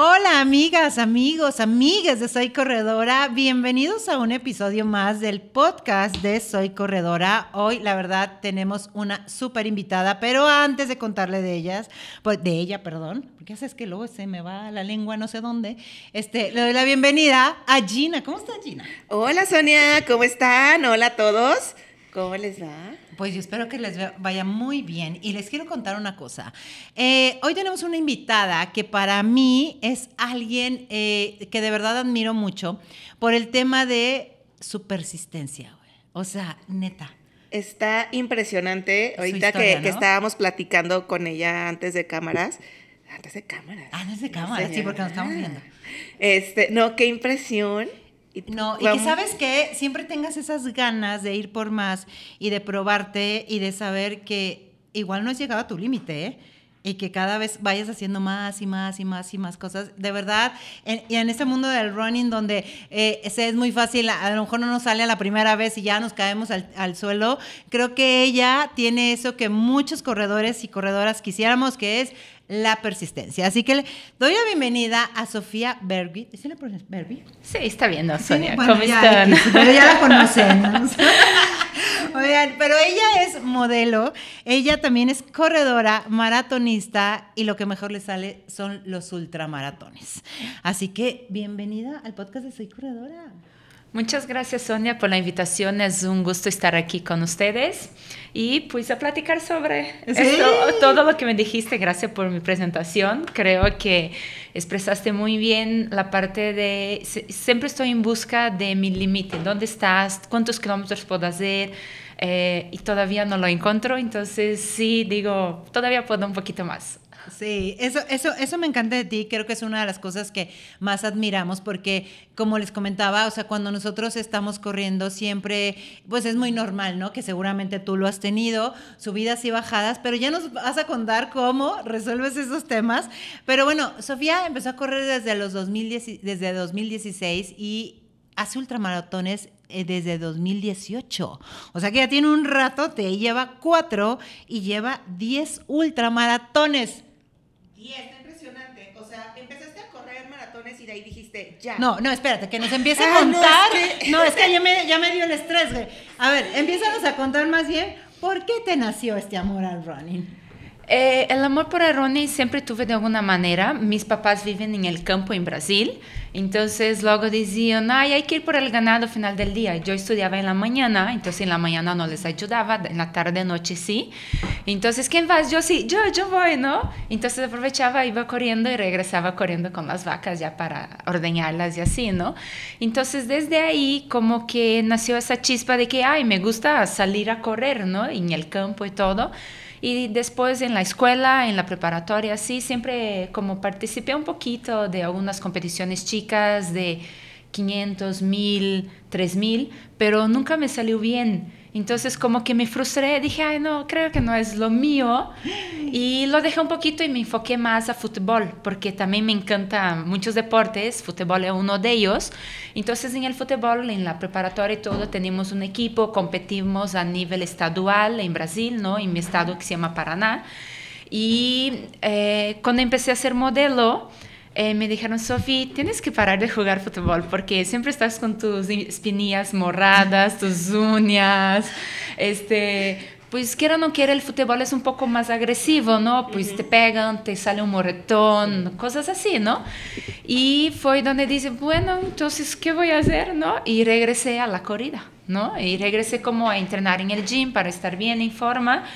Hola amigas, amigos, amigas de Soy Corredora, bienvenidos a un episodio más del podcast de Soy Corredora. Hoy la verdad tenemos una súper invitada, pero antes de contarle de ellas, pues de ella, perdón, porque haces que luego se me va la lengua no sé dónde, este, le doy la bienvenida a Gina. ¿Cómo está Gina? Hola Sonia, ¿cómo están? Hola a todos. ¿Cómo les va? Pues yo espero que les vaya muy bien y les quiero contar una cosa. Eh, hoy tenemos una invitada que para mí es alguien eh, que de verdad admiro mucho por el tema de su persistencia. O sea, neta. Está impresionante. Ahorita que, estábamos platicando con ella antes de cámaras. Antes de cámaras. Antes de cámaras, sí, porque nos estamos viendo. Este, no, qué impresión no, y que sabes que siempre tengas esas ganas de ir por más y de probarte y de saber que igual no has llegado a tu límite, ¿eh? y que cada vez vayas haciendo más y más y más y más cosas. De verdad, y en este mundo del running donde eh, es muy fácil, a lo mejor no nos sale a la primera vez y ya nos caemos al, al, suelo, creo que ella tiene eso que muchos corredores y corredoras quisiéramos, que es la persistencia. Así que le doy la bienvenida a Sofía Berby. ¿Es la Berby? Sí, está bien, Sonia. ¿Cómo están? pero ya la conocemos. Oigan, pero ella es modelo, ella también es corredora, maratonista y lo que mejor le sale son los ultramaratones. Así que bienvenida al podcast de Soy Corredora. Muchas gracias Sonia por la invitación, es un gusto estar aquí con ustedes. Y pues a platicar sobre todo lo que me dijiste, gracias por mi presentación, creo que expresaste muy bien la parte de, siempre estoy en busca de mi límite, dónde estás, cuántos kilómetros puedo hacer eh, y todavía no lo encuentro, entonces sí digo, todavía puedo un poquito más. Sí, eso, eso, eso me encanta de ti, creo que es una de las cosas que más admiramos porque, como les comentaba, o sea, cuando nosotros estamos corriendo siempre, pues es muy normal, ¿no? Que seguramente tú lo has tenido, subidas y bajadas, pero ya nos vas a contar cómo resuelves esos temas. Pero bueno, Sofía empezó a correr desde los 2010, desde 2016 y hace ultramaratones eh, desde 2018. O sea que ya tiene un rato, te lleva cuatro y lleva 10 ultramaratones. Y está impresionante. O sea, empezaste a correr maratones y de ahí dijiste, ya. No, no, espérate, que nos empiece a ah, contar. No, es que, ya, me, ya me dio el estrés, güey. A ver, empiezanos a contar más bien, ¿por qué te nació este amor al running? Eh, el amor por el running siempre tuve de alguna manera. Mis papás viven en el campo en Brasil, entonces luego decían, ay, hay que ir por el ganado final del día. Yo estudiaba en la mañana, entonces en la mañana no les ayudaba, en la tarde, noche sí. Entonces, ¿quién vas? Yo sí, yo, yo voy, ¿no? Entonces aprovechaba, iba corriendo y regresaba corriendo con las vacas ya para ordeñarlas y así, ¿no? Entonces desde ahí como que nació esa chispa de que, ay, me gusta salir a correr, ¿no? En el campo y todo. Y después en la escuela, en la preparatoria, sí, siempre como participé un poquito de algunas competiciones chicas de 500, 1000, 3000, pero nunca me salió bien. Entonces como que me frustré, dije, ay no, creo que no es lo mío. Y lo dejé un poquito y me enfoqué más a fútbol, porque también me encantan muchos deportes, fútbol es uno de ellos. Entonces en el fútbol, en la preparatoria y todo, tenemos un equipo, competimos a nivel estadual en Brasil, ¿no? En mi estado que se llama Paraná. Y eh, cuando empecé a ser modelo, eh, me dijeron, Sofi, tienes que parar de jugar fútbol porque siempre estás con tus espinillas morradas, tus uñas, este, pues quiera o no quiera, el fútbol es un poco más agresivo, ¿no? Pues te pegan, te sale un moretón, cosas así, ¿no? Y fue donde dice, bueno, entonces, ¿qué voy a hacer, no? Y regresé a la corrida, ¿no? Y regresé como a entrenar en el gym para estar bien en forma.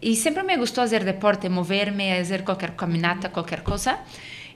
Y siempre me gustó hacer deporte, moverme, hacer cualquier caminata, cualquier cosa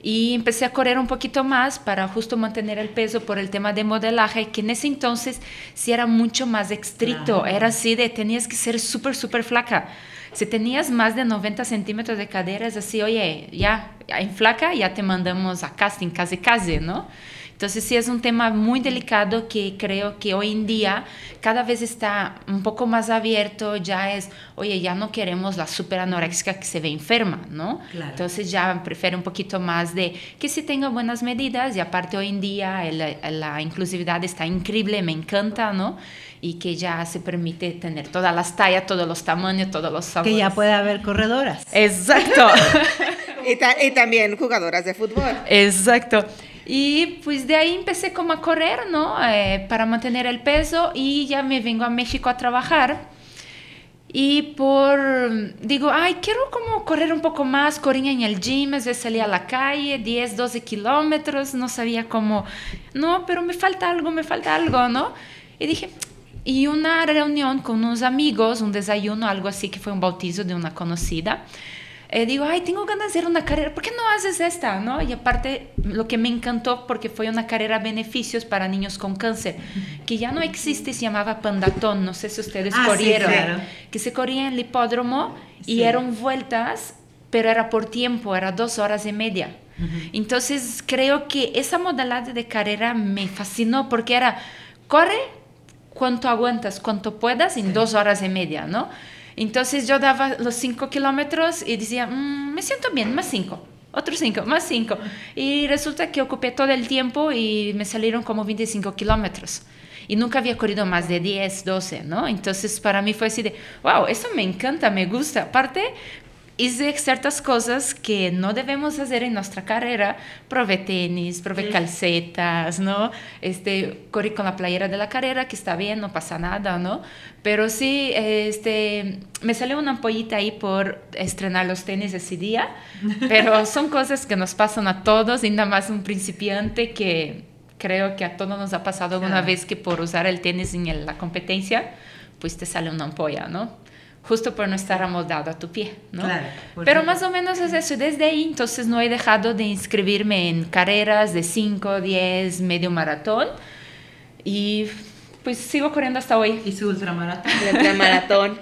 y empecé a correr un poquito más para justo mantener el peso por el tema de modelaje, que en ese entonces sí era mucho más estricto, era así de tenías que ser súper, súper flaca. Si tenías más de 90 centímetros de cadera, es así, oye, ya, en flaca, ya te mandamos a casting, casi, casi, ¿no? Entonces sí es un tema muy delicado que creo que hoy en día cada vez está un poco más abierto, ya es, oye, ya no queremos la super anoréxica que se ve enferma, ¿no? Entonces ya prefiere un poquito más de que se tenga buenas medidas y aparte hoy en día la inclusividad está increíble, me encanta, ¿no? y que ya se permite tener todas las tallas, todos los tamaños, todos los sabores. Que ya puede haber corredoras. Exacto. y, también jugadoras de fútbol. Exacto. Y pues de ahí empecé como a correr, ¿no? Eh, para mantener el peso y ya me vengo a México a trabajar. Y por, digo, ay, quiero como correr un poco más, corría en el gym, a veces salía a la calle, 10, 12 kilómetros, no sabía cómo, no, pero me falta algo, me falta algo, ¿no? Y dije, y una reunión con unos amigos, un desayuno, algo así, que fue un bautizo de una conocida, eh, digo, ay, tengo ganas de hacer una carrera, ¿por qué no haces esta? ¿no? Y aparte, lo que me encantó, porque fue una carrera beneficios para niños con cáncer, que ya no existe, se llamaba Pandatón, no sé si ustedes ah, corrieron, que se corría en el hipódromo y eran vueltas, pero era por tiempo, era dos horas y media. Entonces, creo que esa modalidad de carrera me fascinó porque era, corre cuanto aguantas, cuanto puedas en dos horas y media, ¿no? Entonces yo daba los cinco kilómetros y decía, mm, me siento bien, más cinco, otros cinco, más cinco. Y resulta que ocupé todo el tiempo y me salieron como 25 kilómetros. Y nunca había corrido más de 10, 12, ¿no? Entonces para mí fue así de, wow, eso me encanta, me gusta. Aparte, hice ciertas cosas que no debemos hacer en nuestra carrera. Probé tenis, probé calcetas, ¿no? Este, corrí con la playera de la carrera, que está bien, no pasa nada, ¿no? Pero sí, este, me salió una ampollita ahí por estrenar los tenis ese día, pero son cosas que nos pasan a todos y nada más un principiante que creo que a todos nos ha pasado alguna vez que por usar el tenis en la competencia, pues te sale una ampolla, ¿no? Justo por no estar amoldado a tu pie, ¿no? Claro, Pero más o menos es eso. Desde ahí, entonces, no he dejado de inscribirme en carreras de 5, 10, medio maratón. Y pues sigo corriendo hasta hoy. Y su ultramaratón. ultramaratón.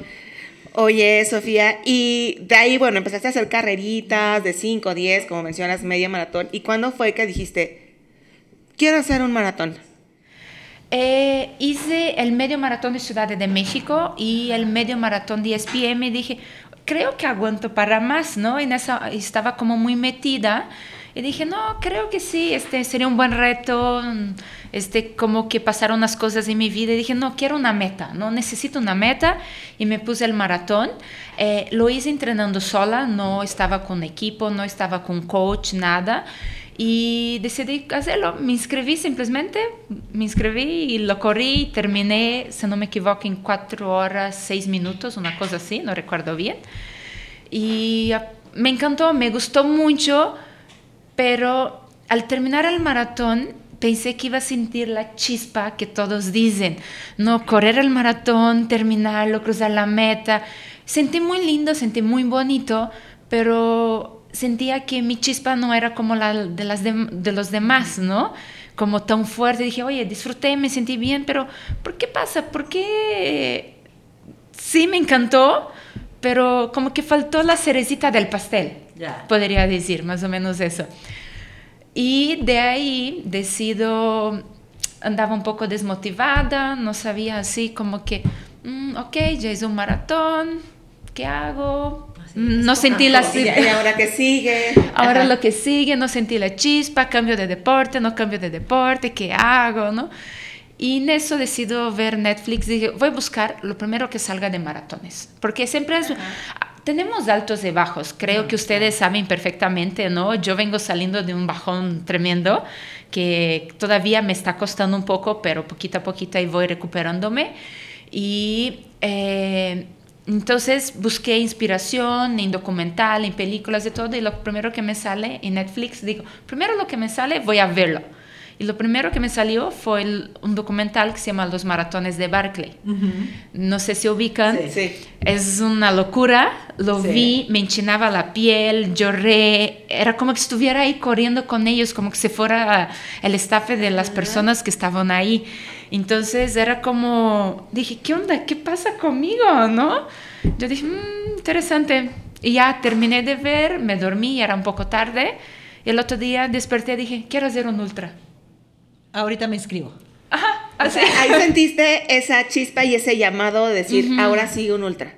Oye, Sofía, y de ahí, bueno, empezaste a hacer carreritas de 5, 10, como mencionas, medio maratón. ¿Y cuándo fue que dijiste, quiero hacer un maratón? Eh, hice el medio maratón de Ciudad de México y el medio maratón de SPM y dije, creo que aguanto para más, ¿no? En esa estaba como muy metida. Y dije, no, creo que sí, este sería un buen reto, este, como que pasaron unas cosas en mi vida y dije, no, quiero una meta, no necesito una meta y me puse el maratón. Eh, lo hice entrenando sola, no estaba con equipo, no estaba con coach, nada y decidí hacerlo. Me inscribí simplemente, me inscribí y lo corrí terminé, si no me equivoco, en cuatro horas, seis minutos, una cosa así, no recuerdo bien. Y me encantó, me gustó mucho, pero al terminar el maratón pensé que iba a sentir la chispa que todos dicen, no, correr el maratón, terminarlo, cruzar la meta. Sentí muy lindo, sentí muy bonito, pero sentía que mi chispa no era como la de, las de, los demás, ¿no? Como tan fuerte. Dije, oye, disfruté, me sentí bien, pero ¿por qué pasa? ¿Por qué? Sí, me encantó, pero como que faltó la cerecita del pastel, podría decir, más o menos eso. Y de ahí decido, andaba un poco desmotivada, no sabía así como que, mm, ok, ya es un maratón, ¿qué hago? No sentí la ¿Y ahora que sigue? Ahora lo que sigue, no sentí la chispa, cambio de deporte, no cambio de deporte, ¿qué hago? ¿no? Y en eso decido ver Netflix. Dije, voy a buscar lo primero que salga de maratones. Porque siempre es, tenemos altos y bajos. Creo que ustedes saben perfectamente, ¿no? Yo vengo saliendo de un bajón tremendo que todavía me está costando un poco, pero poquito a poquito ahí voy recuperándome. Y eh, entonces busqué inspiración en documental, en películas, de todo, y lo primero que me sale en Netflix, digo, primero lo que me sale, voy a verlo. Y lo primero que me salió fue un documental que se llama Los Maratones de Barclay. No sé si ubican. Sí, Es una locura. Lo vi, me enchinaba la piel, lloré. Era como que estuviera ahí corriendo con ellos, como que se fuera el staff de las personas que estaban ahí. Entonces era como, dije, ¿qué onda? ¿Qué pasa conmigo? ¿No? Yo dije, mmm, interesante. Y ya terminé de ver, me dormí, era un poco tarde. Y el otro día desperté y dije, quiero hacer un ultra. Ahorita me inscribo. Ajá. Así. ahí sentiste esa chispa y ese llamado de decir, ahora sí un ultra.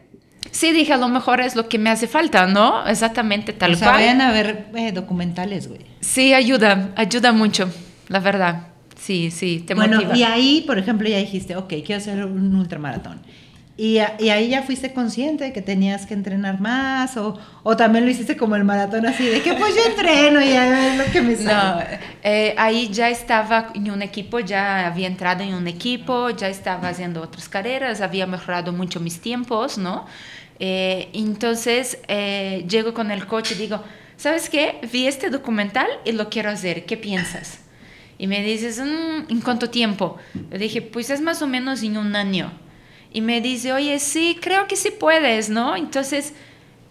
Sí, dije, a lo mejor es lo que me hace falta, ¿no? Exactamente tal o sea, cual. vayan a ver eh, documentales, güey. Sí, ayuda, ayuda mucho, la verdad. Sí, sí, te bueno, y ahí, por ejemplo, ya dijiste, ok, quiero hacer un ultramaratón. Y, y, ahí ya fuiste consciente de que tenías que entrenar más o, o, también lo hiciste como el maratón así de que pues yo entreno y a lo que me sale. No, eh, ahí ya estaba en un equipo, ya había entrado en un equipo, ya estaba haciendo otras carreras, había mejorado mucho mis tiempos, ¿no? Eh, entonces eh, llego con el coche y digo, ¿sabes qué? Vi este documental y lo quiero hacer, ¿qué piensas? Y me dices, mm, ¿en cuánto tiempo? Yo dije, pues es más o menos en un año. Y me dice, oye, sí, creo que sí puedes, ¿no? Entonces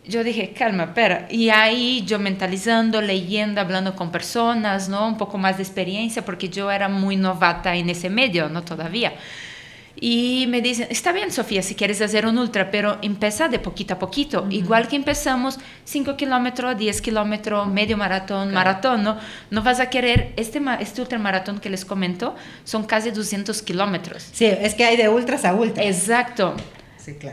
yo dije, calma, pero Y ahí yo mentalizando, leyendo, hablando con personas, ¿no? Un poco más de experiencia, porque yo era muy novata en ese medio, ¿no? Todavía. Y me dicen, está bien, Sofía, si quieres hacer un ultra, pero empieza de poquito a poquito. Igual que empezamos 5 kilómetros, 10 kilómetros, medio maratón, maratón, ¿no? No vas a querer, este, este ultramaratón que les comento, son casi 200 kilómetros. Sí, es que hay de ultras a ultras. Exacto.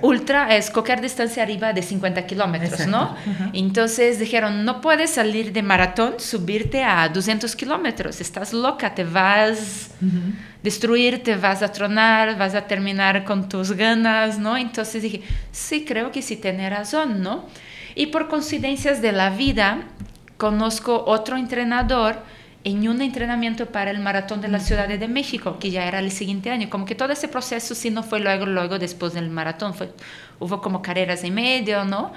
Ultra es cualquier distancia arriba de 50 kilómetros, ¿no? Entonces dijeron, no puedes salir de maratón, subirte a 200 kilómetros, estás loca, te vas a destruir, te vas a tronar, vas a terminar con tus ganas, ¿no? Entonces dije, sí, creo que sí tiene razón, ¿no? Y por coincidencias de la vida, conozco otro entrenador en un entrenamiento para el maratón de la Ciudad de México, que ya era el siguiente año. Como que todo ese proceso sí no fue luego, luego después del maratón, fue, hubo como carreras en medio, ¿no?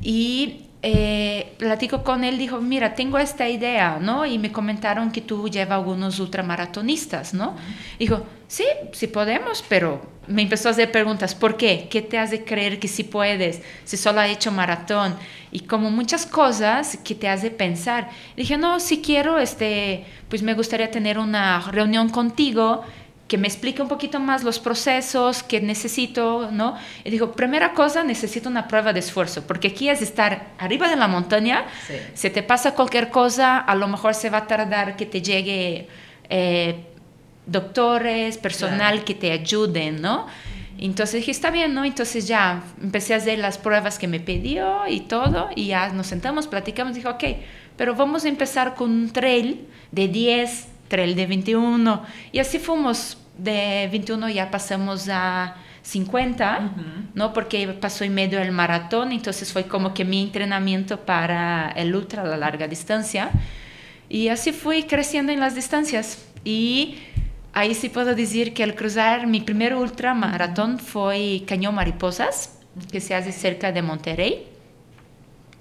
Y eh, platico con él, dijo, mira, tengo esta idea, ¿no? Y me comentaron que tú llevas algunos ultramaratonistas, ¿no? Dijo, sí, sí podemos, pero me empezó a hacer preguntas, ¿por qué? ¿Qué te hace creer que sí puedes? Si solo ha hecho maratón. Y como muchas cosas que te hace pensar. Dije, no, si quiero, este, pues me gustaría tener una reunión contigo que me explique un poquito más los procesos que necesito, ¿no? Y digo, primera cosa, necesito una prueba de esfuerzo, porque aquí es estar arriba de la montaña, sí. si te pasa cualquier cosa, a lo mejor se va a tardar que te llegue eh, doctores, personal claro. que te ayuden, ¿no? Entonces dije, está bien, ¿no? Entonces ya empecé a hacer las pruebas que me pidió y todo, y ya nos sentamos, platicamos, dije, ok, pero vamos a empezar con un trail de 10, trail de 21, y así fuimos de 21 ya pasamos a 50, uh -huh. ¿no? Porque pasó en medio del maratón, entonces fue como que mi entrenamiento para el ultra, la larga distancia. Y así fui creciendo en las distancias. Y ahí sí puedo decir que al cruzar mi primer ultra maratón fue Cañón Mariposas, que se hace cerca de Monterrey.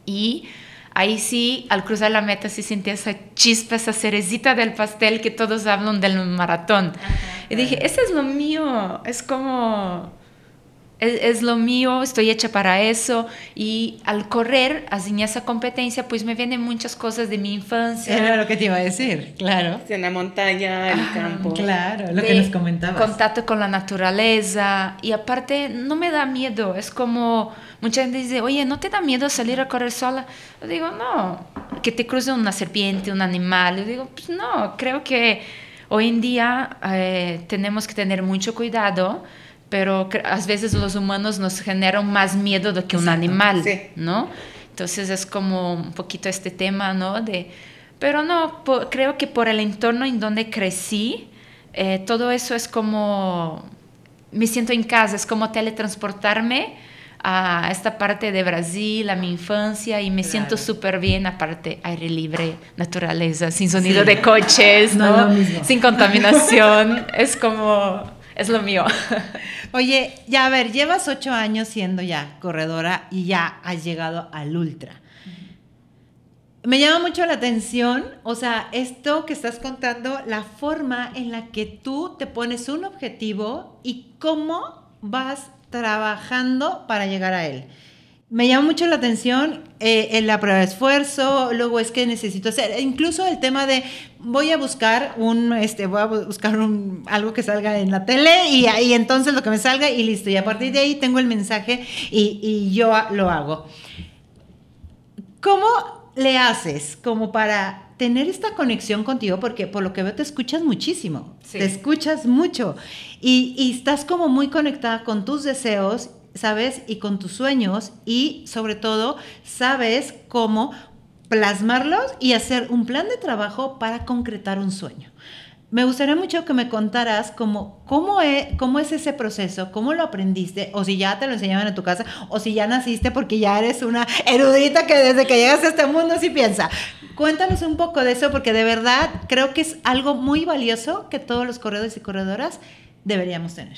Y ahí sí, al cruzar la meta, sí sentí esa chispa, esa cerecita del pastel que todos hablan del maratón. Y dije, eso es lo mío, es como, es, es, lo mío, estoy hecha para eso. Y al correr, así en esa competencia, pues me vienen muchas cosas de mi infancia. Era lo que te iba a decir, claro. En la montaña, en el campo. Claro, lo de que nos comentabas. Contacto con la naturaleza. Y aparte, no me da miedo, es como Mucha gente dice, oye, ¿no te da miedo salir a correr sola? Yo digo, no, que te cruce una serpiente, un animal. Yo digo, pues no, creo que hoy en día eh, tenemos que tener mucho cuidado, pero a veces los humanos nos generan más miedo do que un animal, sí. ¿no? Entonces es como un poquito este tema, ¿no? De, pero no, por, creo que por el entorno en donde crecí, eh, todo eso es como, me siento en casa, es como teletransportarme a esta parte de Brasil, a mi infancia, y me claro. siento súper bien, aparte aire libre, naturaleza, sin sonido sí. de coches, ¿no? no sin contaminación, es como, es lo mío. Oye, ya a ver, llevas ocho años siendo ya corredora y ya has llegado al ultra. Me llama mucho la atención, o sea, esto que estás contando, la forma en la que tú te pones un objetivo y cómo vas trabajando para llegar a él. Me llama mucho la atención eh, en la prueba de esfuerzo, luego es que necesito hacer, incluso el tema de voy a buscar un, este, voy a buscar un, algo que salga en la tele y, y entonces lo que me salga y listo, y a partir de ahí tengo el mensaje y, y yo lo hago. ¿Cómo le haces como para tener esta conexión contigo, porque por lo que veo te escuchas muchísimo, sí. te escuchas mucho y, y, estás como muy conectada con tus deseos, ¿sabes? Y con tus sueños y sobre todo sabes cómo plasmarlos y hacer un plan de trabajo para concretar un sueño. Me gustaría mucho que me contaras cómo, cómo, es, cómo es ese proceso, cómo lo aprendiste, o si ya te lo enseñaban en tu casa, o si ya naciste porque ya eres una erudita que desde que llegas a este mundo sí piensa. Cuéntanos un poco de eso, porque de verdad creo que es algo muy valioso que todos los corredores y corredoras deberíamos tener.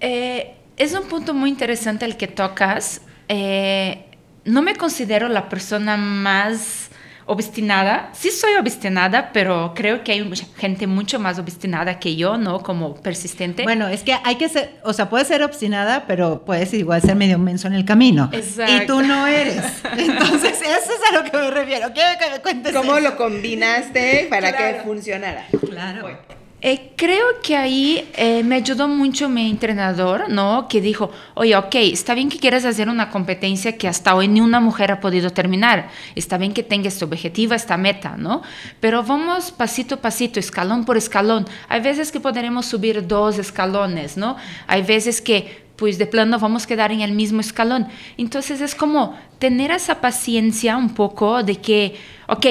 Eh, es un punto muy interesante el que tocas. Eh, no me considero la persona más obstinada. Sí soy obstinada, pero creo que hay gente mucho más obstinada que yo, ¿no? Como persistente. Bueno, es que hay que ser, o sea, puedes ser obstinada, pero puedes igual ser medio menso en el camino. Exacto. Y tú no eres. Entonces, eso es a lo que me refiero. Quiero que me cuentes ¿Cómo lo combinaste para que funcionara? Claro. Eh, creo que ahí eh, me ayudó mucho mi entrenador, ¿no? Que dijo, oye, ok, está bien que quieras hacer una competencia que hasta hoy ni una mujer ha podido terminar. Está bien que tengas este objetivo, esta meta, ¿no? Pero vamos pasito a pasito, escalón por escalón. Hay veces que podremos subir dos escalones, ¿no? Hay veces que pues de plano vamos a quedar en el mismo escalón. Entonces es como tener esa paciencia un poco de que, ok,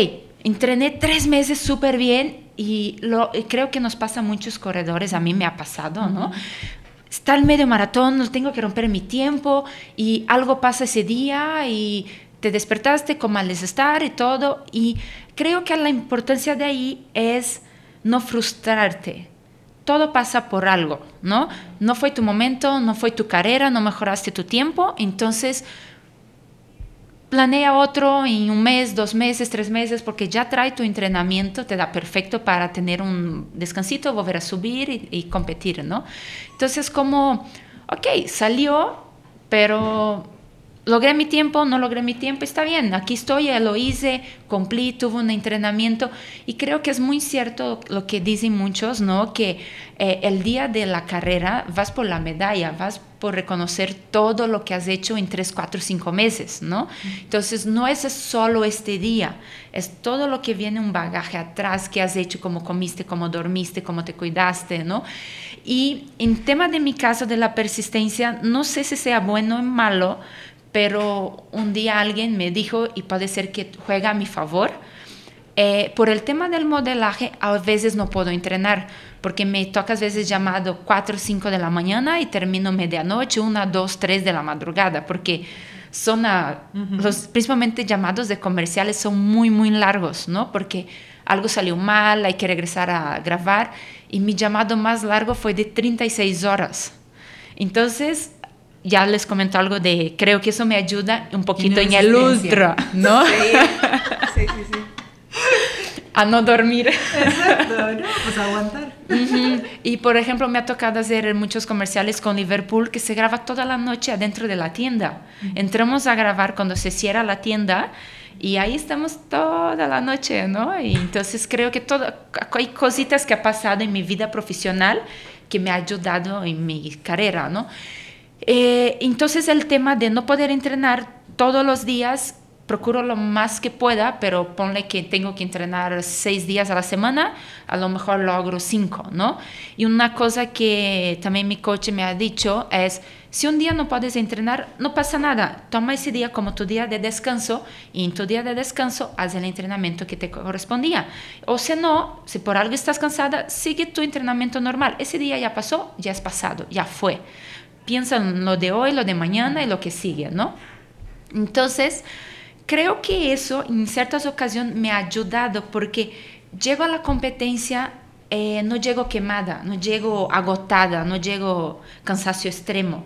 entrené tres meses súper bien y lo, creo que nos pasa a muchos corredores, a mí me ha pasado, ¿no? Está el medio maratón, no tengo que romper mi tiempo y algo pasa ese día y te despertaste con malestar y todo. Y creo que la importancia de ahí es no frustrarte. Todo pasa por algo, ¿no? No fue tu momento, no fue tu carrera, no mejoraste tu tiempo, entonces planea otro en un mes, dos meses, tres meses, porque ya trae tu entrenamiento, te da perfecto para tener un descansito, volver a subir y, competir, ¿no? Entonces, como, ok, salió, pero logré mi tiempo, no logré mi tiempo, está bien, aquí estoy, lo hice, cumplí, tuve un entrenamiento y creo que es muy cierto lo que dicen muchos, ¿no? Que eh, el día de la carrera vas por la medalla, vas por reconocer todo lo que has hecho en tres, cuatro, cinco meses, ¿no? Entonces no es solo este día, es todo lo que viene un bagaje atrás que has hecho, cómo comiste, cómo dormiste, cómo te cuidaste, ¿no? Y en tema de mi caso de la persistencia, no sé si sea bueno o malo, pero un día alguien me dijo, y puede ser que juega a mi favor, eh, por el tema del modelaje, a veces no puedo entrenar, porque me toca a veces llamado 4 o 5 de la mañana y termino medianoche, 1, 2, 3 de la madrugada, porque son los principalmente llamados de comerciales son muy, muy largos, ¿no? Porque algo salió mal, hay que regresar a grabar, y mi llamado más largo fue de 36 horas. Entonces, ya les comento algo de, creo que eso me ayuda un poquito en el ultra, ¿no? Sí, sí, sí. A no dormir. Exacto, no, pues aguantar. Y por ejemplo, me ha tocado hacer muchos comerciales con Liverpool que se graba toda la noche adentro de la tienda. Entramos a grabar cuando se cierra la tienda y ahí estamos toda la noche, ¿no? Y entonces creo que todo, hay cositas que ha pasado en mi vida profesional que me ha ayudado en mi carrera, ¿no? Eh, entonces el tema de no poder entrenar todos los días, procuro lo más que pueda, pero ponle que tengo que entrenar seis días a la semana, a lo mejor logro cinco, ¿no? Y una cosa que también mi coach me ha dicho es, si un día no puedes entrenar, no pasa nada, toma ese día como tu día de descanso y en tu día de descanso haz el entrenamiento que te correspondía. O si no, si por algo estás cansada, sigue tu entrenamiento normal. Ese día ya pasó, ya es pasado, ya fue piensa en lo de hoy, lo de mañana y lo que sigue, ¿no? Entonces, creo que eso en ciertas ocasiones me ha ayudado porque llego a la competencia, eh, no llego quemada, no llego agotada, no llego cansancio extremo.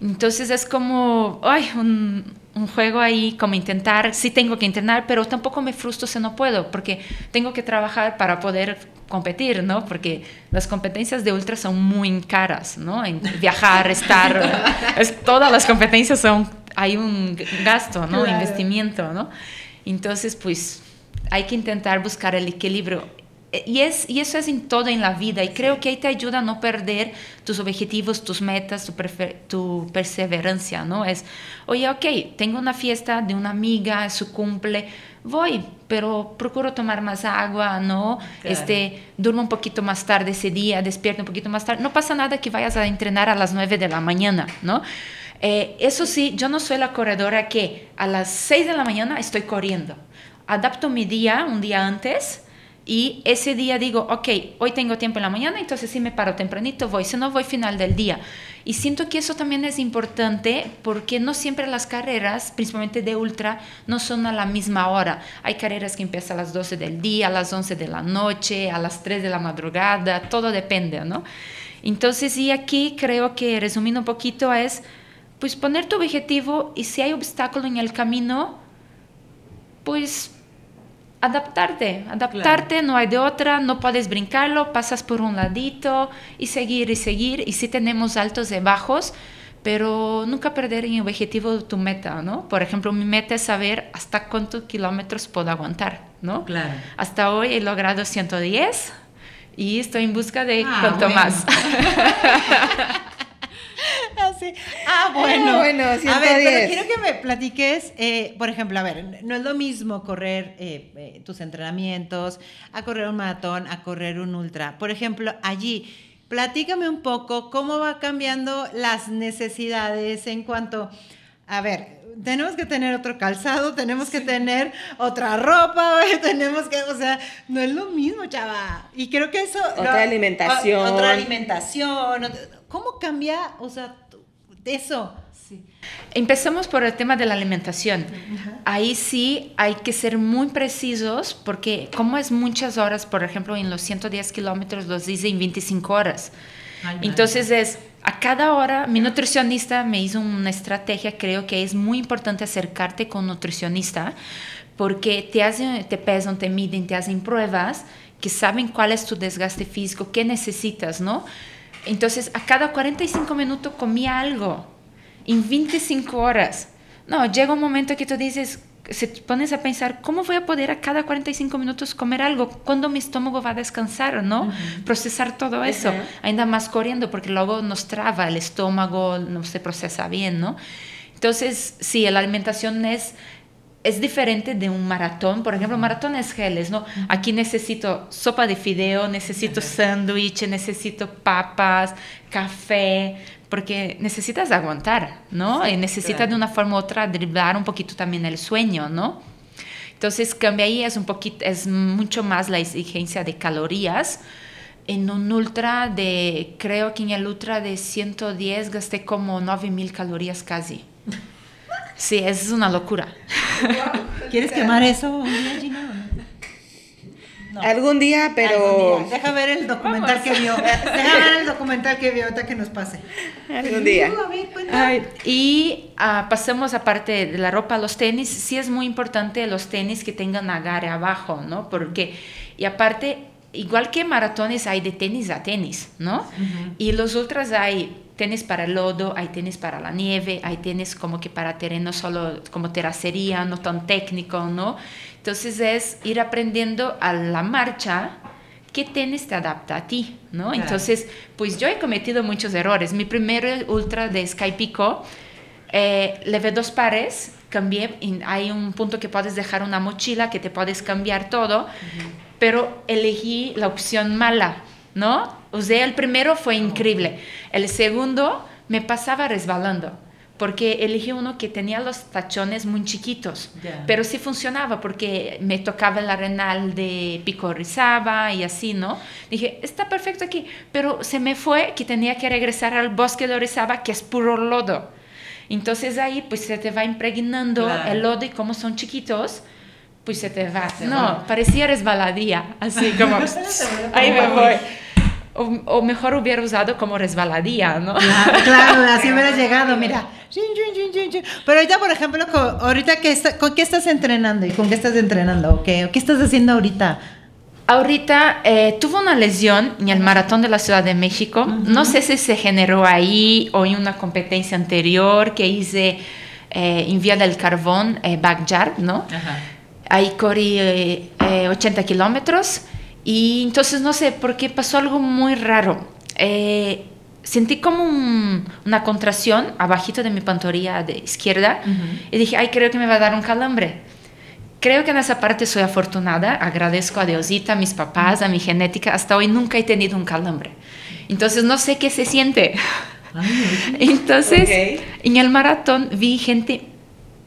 Entonces es como, ay, un, un, juego ahí, como intentar, sí tengo que entrenar, pero tampoco me frustro si no puedo, porque tengo que trabajar para poder competir, ¿no? Porque las competencias de ultra son muy caras, ¿no? En viajar, estar, es, todas las competencias son, hay un gasto, ¿no? Investimiento, ¿no? Entonces, pues hay que intentar buscar el equilibrio. Y, es, y eso es en todo en la vida. Y creo que ahí te ayuda a no perder tus objetivos, tus metas, tu, tu perseverancia, ¿no? Es, oye, ok, tengo una fiesta de una amiga, su cumple, voy, pero procuro tomar más agua, ¿no? Este, duermo un poquito más tarde ese día, despierto un poquito más tarde. No pasa nada que vayas a entrenar a las 9 de la mañana, ¿no? Eh, eso sí, yo no soy la corredora que a las 6 de la mañana estoy corriendo. Adapto mi día un día antes y ese día digo, ok, hoy tengo tiempo en la mañana, entonces sí me paro tempranito, voy, si no voy final del día. Y siento que eso también es importante porque no siempre las carreras, principalmente de ultra, no son a la misma hora. Hay carreras que empiezan a las 12 del día, a las 11 de la noche, a las 3 de la madrugada, todo depende, ¿no? Entonces, y aquí creo que resumiendo un poquito es, pues poner tu objetivo y si hay obstáculo en el camino, pues adaptarte, adaptarte, no hay de otra, no puedes brincarlo, pasas por un ladito y seguir y seguir. Y sí tenemos altos y bajos, pero nunca perder en el objetivo tu meta, ¿no? Por ejemplo, mi meta es saber hasta cuántos kilómetros puedo aguantar, ¿no? Claro. Hasta hoy he logrado 110 y estoy en busca de ah, cuánto más. Así. Ah, bueno. Ah, bueno, A ver, pero quiero que me platiques, eh, por ejemplo, a ver, no es lo mismo correr eh, eh, tus entrenamientos, a correr un maratón, a correr un ultra. Por ejemplo, allí, platícame un poco cómo va cambiando las necesidades en cuanto, a ver, tenemos que tener otro calzado, tenemos que tener otra ropa, tenemos que, o sea, no es lo mismo, chava. Y creo que eso... Otra alimentación. Otra alimentación. ¿Cómo cambia, o sea, eso? Sí. Empezamos por el tema de la alimentación. Ahí sí hay que ser muy precisos porque como es muchas horas, por ejemplo, en los 110 kilómetros los dice en 25 horas. Entonces es, a cada hora, mi nutricionista me hizo una estrategia, creo que es muy importante acercarte con un nutricionista porque te, hacen, te pesan, te miden, te hacen pruebas que saben cuál es tu desgaste físico, qué necesitas, ¿no? Entonces, a cada 45 minutos comía algo, en 25 horas. No, llega un momento que tú dices, se pones a pensar, ¿cómo voy a poder a cada 45 minutos comer algo? ¿Cuándo mi estómago va a descansar, no? Procesar todo eso, ainda más corriendo, porque luego nos traba el estómago, no se procesa bien, ¿no? Entonces, sí, la alimentación es es diferente de un maratón. Por ejemplo, maratón es geles, ¿no? Aquí necesito sopa de fideo, necesito sándwich, necesito papas, café, porque necesitas aguantar, ¿no? y necesitas de una forma u otra driblar un poquito también el sueño, ¿no? Entonces, cambia ahí, es un poquito, es mucho más la exigencia de calorías. En un ultra de, creo que en el ultra de 110 gasté como 9000 calorías casi. Sí, es una locura. ¿Quieres quemar eso un día, Gina? Algún día, pero. Deja ver el documental que vio. Deja ver el documental que vio ahorita que nos pase. Algún día. y uh, pasamos aparte de la ropa, los tenis. Sí es muy importante los tenis que tengan agarre abajo, ¿no? Porque, y aparte, igual que maratones hay de tenis a tenis, ¿no? Y los ultras hay tenis para el lodo, hay tenis para la nieve, hay tenis como que para terreno solo como terracería, no tan técnico, ¿no? Entonces es ir aprendiendo a la marcha qué tenis te adapta a ti, ¿no? Entonces, pues yo he cometido muchos errores. Mi primer ultra de Sky Pico, eh, levé dos pares, cambié, hay un punto que puedes dejar una mochila que te puedes cambiar todo, pero elegí la opción mala ¿no? Usé el primero, fue increíble. El segundo me pasaba resbalando, porque elegí uno que tenía los tachones muy chiquitos, pero sí funcionaba porque me tocaba la renal de Pico Rizaba y así, ¿no? Dije, está perfecto aquí, pero se me fue que tenía que regresar al bosque de Orizaba, que es puro lodo. Entonces ahí pues se te va impregnando el lodo y como son chiquitos, pues se te va. no, parecía resbaladía, así como, ahí me voy. O, mejor hubiera usado como resbaladía, ¿no? Claro, así hubiera llegado, mira. Pero ahorita, por ejemplo, ahorita qué ¿con qué estás entrenando y con qué estás entrenando? ¿Qué, qué estás haciendo ahorita? Ahorita eh, tuve una lesión en el maratón de la Ciudad de México. No sé si se generó ahí o en una competencia anterior que hice eh, en Vía del Carbón, eh, Backyard, ¿no? Ahí corrí 80 kilómetros y entonces no sé, porque pasó algo muy raro. Eh, sentí como una contracción abajito de mi pantorrilla de izquierda y dije, ay, creo que me va a dar un calambre. Creo que en esa parte soy afortunada, agradezco a Diosita, a mis papás, a mi genética, hasta hoy nunca he tenido un calambre. Entonces no sé qué se siente. Entonces, en el maratón vi gente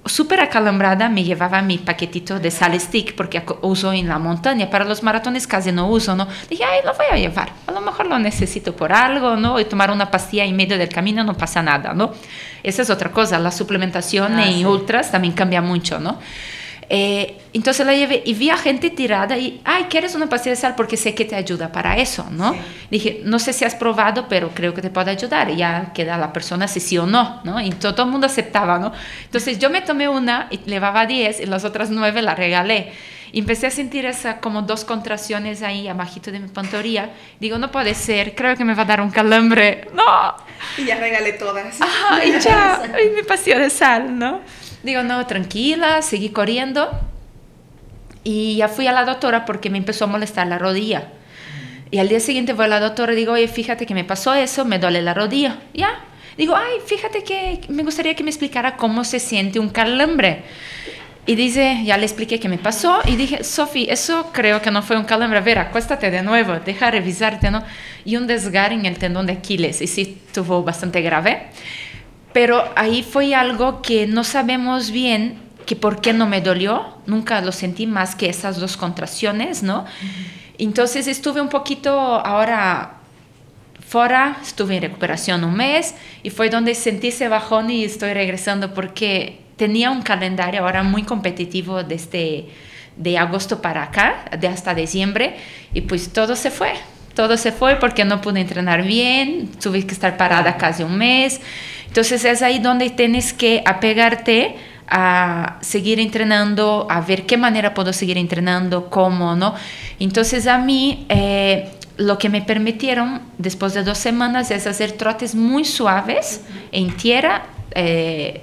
súper acalambrada, me llevaba mi paquetito de sal stick porque uso en la montaña. Para los maratones casi no uso, ¿no? Dije, ay, lo voy a llevar. A lo mejor lo necesito por algo, ¿no? Y tomar una pastilla en medio del camino no pasa nada, ¿no? Esa es otra cosa. La suplementación Ah, en sí. ultras también cambia mucho, ¿no? Eh, entonces la llevé y vi a gente tirada y, ay, ¿quieres una pastilla de sal? Porque sé que te ayuda para eso, ¿no? Dije, no sé si has probado, pero creo que te puede ayudar. Y ya queda la persona si sí o no, ¿no? Y to- todo el mundo aceptaba, ¿no? Entonces yo me tomé una y llevaba 10 y las otras 9 la regalé. Y empecé a sentir esa como dos contracciones ahí abajito de mi pantorrilla. Digo, no puede ser, creo que me va a dar un calambre. No, Y ya regalé todas. Ajá, y ya, y mi pasión de sal, ¿no? Digo, no, tranquila, seguí corriendo. Y ya fui a la doctora porque me empezó a molestar la rodilla. Y al día siguiente voy a la doctora y digo, oye, fíjate que me pasó eso, me duele la rodilla. Ya. Digo, ay, fíjate que me gustaría que me explicara cómo se siente un calambre. Y dice, ya le expliqué qué me pasó y dije, Sofi, eso creo que no fue un calambre. A ver, acuéstate de nuevo, deja revisarte, ¿no? Y un desgarre en el tendón de Aquiles, y sí, tuvo bastante grave. Pero ahí fue algo que no sabemos bien que por qué no me dolió. Nunca lo sentí más que esas dos contracciones, ¿no? Entonces estuve un poquito ahora fuera, estuve en recuperación un mes y fue donde sentí ese bajón y estoy regresando porque tenía un calendario ahora muy competitivo desde de agosto para acá, de hasta diciembre, y pues todo se fue. Todo se fue porque no pude entrenar bien, tuve que estar parada casi un mes. Entonces es ahí donde tienes que apegarte a seguir entrenando, a ver qué manera puedo seguir entrenando, cómo, ¿no? Entonces a mí eh, lo que me permitieron después de dos semanas es hacer trotes muy suaves en tierra, eh,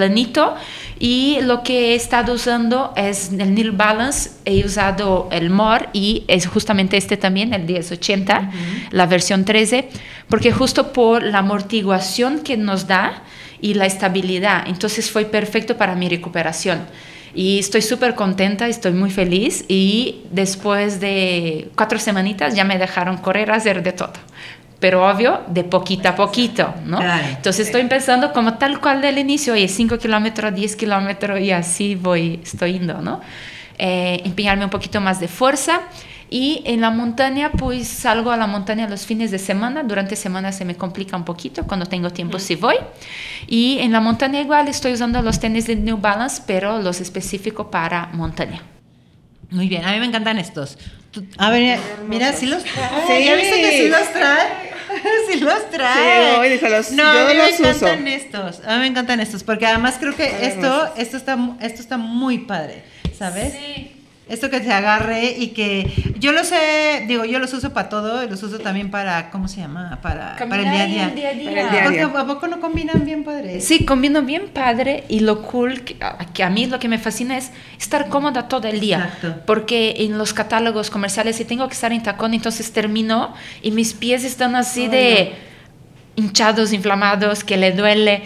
planito, y lo que he estado usando es el Nil Balance, he usado el MOR y es justamente este también, el 1080, la versión 13, porque justo por la amortiguación que nos da y la estabilidad, entonces fue perfecto para mi recuperación. Y estoy súper contenta, estoy muy feliz y después de cuatro semanitas ya me dejaron correr, hacer de todo. Pero obvio, de poquito a poquito, ¿no? Claro. Entonces estoy empezando como tal cual del inicio, y 5 kilómetros, 10 kilómetros y así voy, estoy yendo, ¿no? Eh, empeñarme un poquito más de fuerza. Y en la montaña, pues salgo a la montaña los fines de semana. Durante semana se me complica un poquito, cuando tengo tiempo sí voy. Y en la montaña igual estoy usando los tenis de New Balance, pero los específicos para montaña. Muy bien, a mí me encantan estos. Tú- A ver, mira, sí los trae. Sí. ¿Ya viste que sí los trae? sí los trae. Sí, los- no, yo a mí los me encantan estos. A mí me encantan estos porque además creo que esto, esto está, mu- esto está muy padre, ¿sabes? Esto que te agarre y que yo los sé, digo, yo los uso para todo, y los uso también para, ¿cómo se llama? Para, para el día a día. El a día. Para el día a Porque, día. ¿A poco no combinan bien padre? Sí, combino bien padre y lo cool, que a, que a mí lo que me fascina es estar cómoda todo el día. Exacto. Porque en los catálogos comerciales, si tengo que estar en tacón, entonces termino y mis pies están así de hinchados, inflamados, que le duele.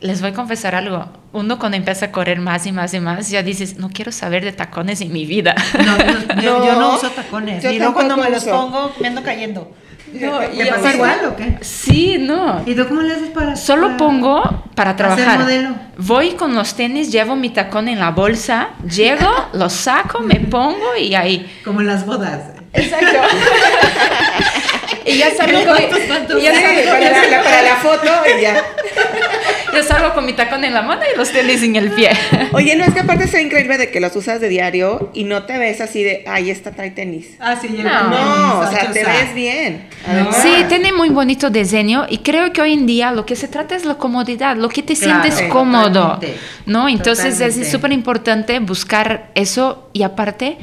Les voy a confesar algo. Uno cuando empieza a correr más y más y más, ya dices, no quiero saber de tacones en mi vida. No, yo, yo- yo no No, uso tacones. yo y luego cuando me los uso. pongo, me ando cayendo. No, ¿Te y pasa igual o qué? Sí, no. ¿Y tú cómo le haces para...? Solo para- pongo para hacer trabajar. modelo? Voy con los tenis, llevo mi tacón en la bolsa, llego, los saco, me pongo y ahí. Como en las bodas. Exacto. y ya salgo- para, para la foto y ya. Yo salgo con mi tacón en la mano y los tenis en el pie. Oye, no, es que aparte está increíble de que los usas de diario y no te ves así de, ay, esta trae tenis. Ah, sí, yo No. No, o sea, te ves bien. además. Sí, tiene muy bonito diseño y creo que hoy en día lo que se trata es la comodidad, lo que te Claro, sientes cómodo, totalmente. ¿no? Entonces Totalmente. es súper importante buscar eso y aparte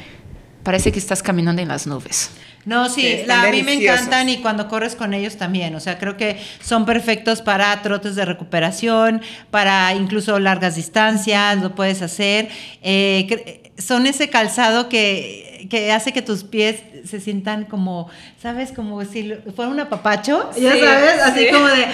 parece que estás caminando en las nubes. No, sí, la- a mí me encantan y cuando corres con ellos también. O sea, creo que son perfectos para trotes de recuperación, para incluso largas distancias, lo puedes hacer. Eh, son ese calzado que, que hace que tus pies se sientan como, ¿sabes? Como si fuera un apapacho, ya Sí, sabes, así sí. como de,